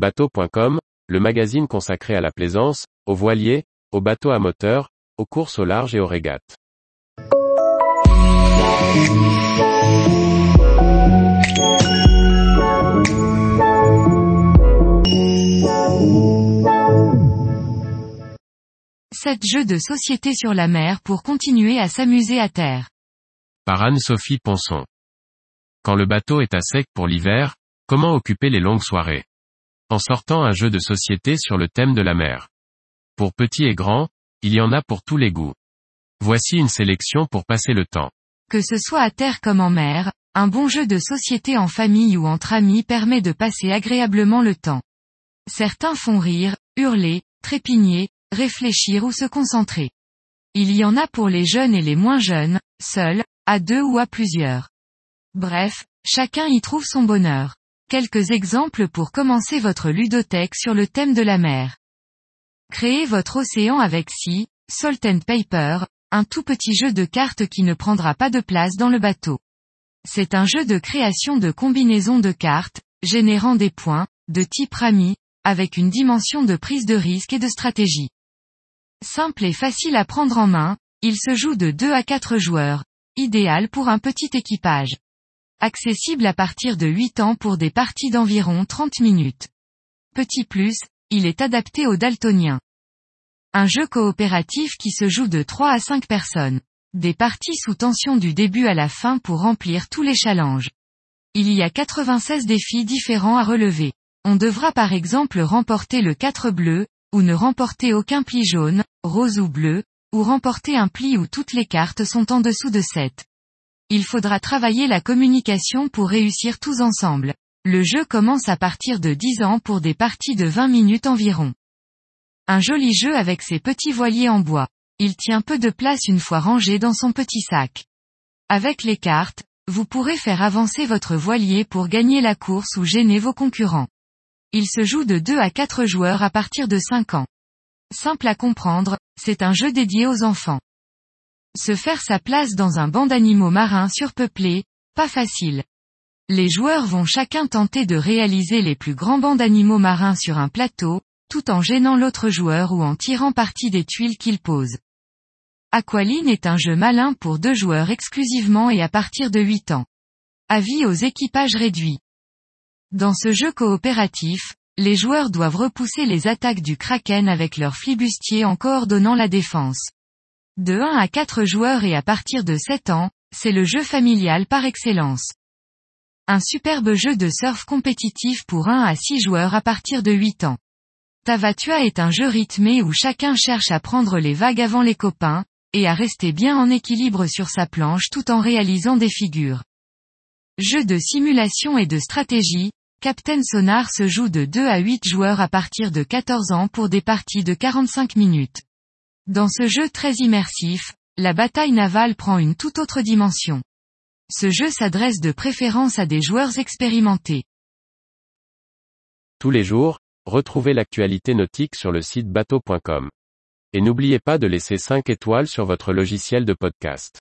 Bateau.com, le magazine consacré à la plaisance, aux voiliers, aux bateaux à moteur, aux courses au large et aux régates. Sept jeux de société sur la mer pour continuer à s'amuser à terre. Par Anne-Sophie Ponson. Quand le bateau est à sec pour l'hiver, comment occuper les longues soirées? En sortant un jeu de société sur le thème de la mer. Pour petits et grands, il y en a pour tous les goûts. Voici une sélection pour passer le temps. Que ce soit à terre comme en mer, un bon jeu de société en famille ou entre amis permet de passer agréablement le temps. Certains font rire, hurler, trépigner, réfléchir ou se concentrer. Il y en a pour les jeunes et les moins jeunes, seuls, à deux ou à plusieurs. Bref, chacun y trouve son bonheur. Quelques exemples pour commencer votre ludothèque sur le thème de la mer. Créez votre océan avec Sea, Salt and Paper, un tout petit jeu de cartes qui ne prendra pas de place dans le bateau. C'est un jeu de création de combinaisons de cartes, générant des points, de type Rami, avec une dimension de prise de risque et de stratégie. Simple et facile à prendre en main, il se joue de 2 à 4 joueurs, idéal pour un petit équipage. Accessible à partir de 8 ans pour des parties d'environ 30 minutes. Petit plus, il est adapté aux daltoniens. Un jeu coopératif qui se joue de 3 à 5 personnes. Des parties sous tension du début à la fin pour remplir tous les challenges. Il y a 96 défis différents à relever. On devra par exemple remporter le 4 bleu, ou ne remporter aucun pli jaune, rose ou bleu, ou remporter un pli où toutes les cartes sont en dessous de 7. Il faudra travailler la communication pour réussir tous ensemble. Le jeu commence à partir de 10 ans pour des parties de 20 minutes environ. Un joli jeu avec ses petits voiliers en bois. Il tient peu de place une fois rangé dans son petit sac. Avec les cartes, vous pourrez faire avancer votre voilier pour gagner la course ou gêner vos concurrents. Il se joue de 2 à 4 joueurs à partir de 5 ans. Simple à comprendre, c'est un jeu dédié aux enfants. Se faire sa place dans un banc d'animaux marins surpeuplés, pas facile. Les joueurs vont chacun tenter de réaliser les plus grands bancs d'animaux marins sur un plateau, tout en gênant l'autre joueur ou en tirant parti des tuiles qu'il pose. Aqualine est un jeu malin pour deux joueurs exclusivement et à partir de 8 ans. Avis aux équipages réduits. Dans ce jeu coopératif, les joueurs doivent repousser les attaques du kraken avec leur flibustier en coordonnant la défense. De 1 à 4 joueurs et à partir de 7 ans, c'est le jeu familial par excellence. Un superbe jeu de surf compétitif pour 1 à 6 joueurs à partir de 8 ans. Tavatua est un jeu rythmé où chacun cherche à prendre les vagues avant les copains, et à rester bien en équilibre sur sa planche tout en réalisant des figures. Jeu de simulation et de stratégie, Captain Sonar se joue de 2 à 8 joueurs à partir de 14 ans pour des parties de 45 minutes. Dans ce jeu très immersif, la bataille navale prend une toute autre dimension. Ce jeu s'adresse de préférence à des joueurs expérimentés. Tous les jours, retrouvez l'actualité nautique sur le site bateau.com. Et n'oubliez pas de laisser 5 étoiles sur votre logiciel de podcast.